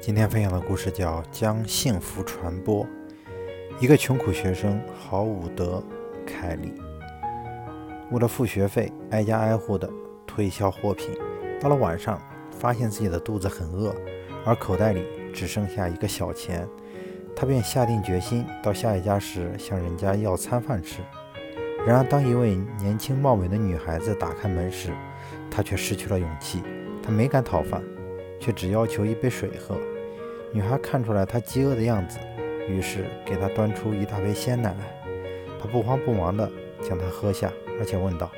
今天分享的故事叫《将幸福传播》。一个穷苦学生郝伍德·凯利，为了付学费，挨家挨户的推销货品。到了晚上，发现自己的肚子很饿，而口袋里只剩下一个小钱，他便下定决心到下一家时向人家要餐饭吃。然而，当一位年轻貌美的女孩子打开门时，他却失去了勇气。他没敢讨饭，却只要求一杯水喝。女孩看出来他饥饿的样子，于是给他端出一大杯鲜奶来。他不慌不忙地将它喝下，而且问道：“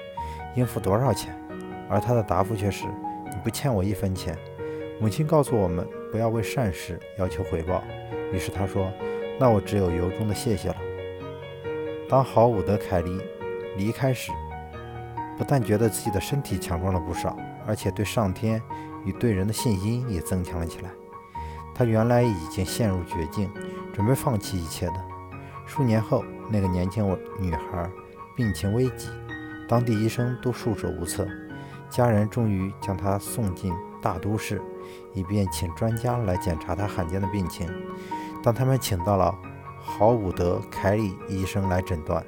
应付多少钱？”而他的答复却是：“你不欠我一分钱。”母亲告诉我们，不要为善事要求回报。于是他说：“那我只有由衷的谢谢了。”当豪伍德·凯利离开时，不但觉得自己的身体强壮了不少，而且对上天与对人的信心也增强了起来。他原来已经陷入绝境，准备放弃一切的。数年后，那个年轻女孩病情危急，当地医生都束手无策，家人终于将她送进大都市，以便请专家来检查她罕见的病情。当他们请到了豪伍德·凯里医生来诊断，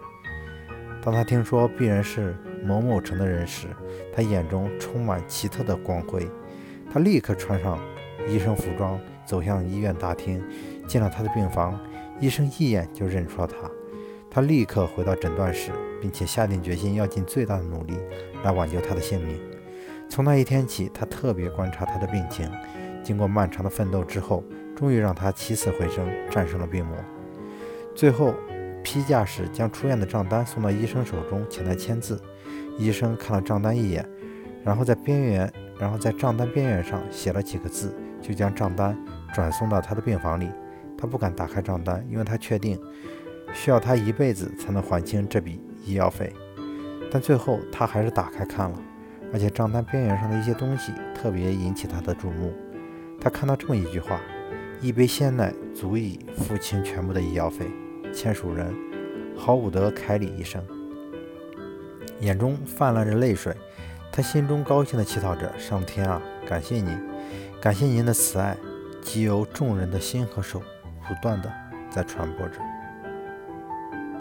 当他听说病人是某某城的人时，他眼中充满奇特的光辉。他立刻穿上医生服装。走向医院大厅，进了他的病房，医生一眼就认出了他。他立刻回到诊断室，并且下定决心要尽最大的努力来挽救他的性命。从那一天起，他特别观察他的病情。经过漫长的奋斗之后，终于让他起死回生，战胜了病魔。最后，批假时将出院的账单送到医生手中，请他签字。医生看了账单一眼，然后在边缘，然后在账单边缘上写了几个字。就将账单转送到他的病房里。他不敢打开账单，因为他确定需要他一辈子才能还清这笔医药费。但最后他还是打开看了，而且账单边缘上的一些东西特别引起他的注目。他看到这么一句话：“一杯鲜奶足以付清全部的医药费。”签署人：豪伍德·凯里医生。眼中泛滥着泪水，他心中高兴的祈祷着：“上天啊，感谢您！”感谢您的慈爱，即由众人的心和手不断的在传播着。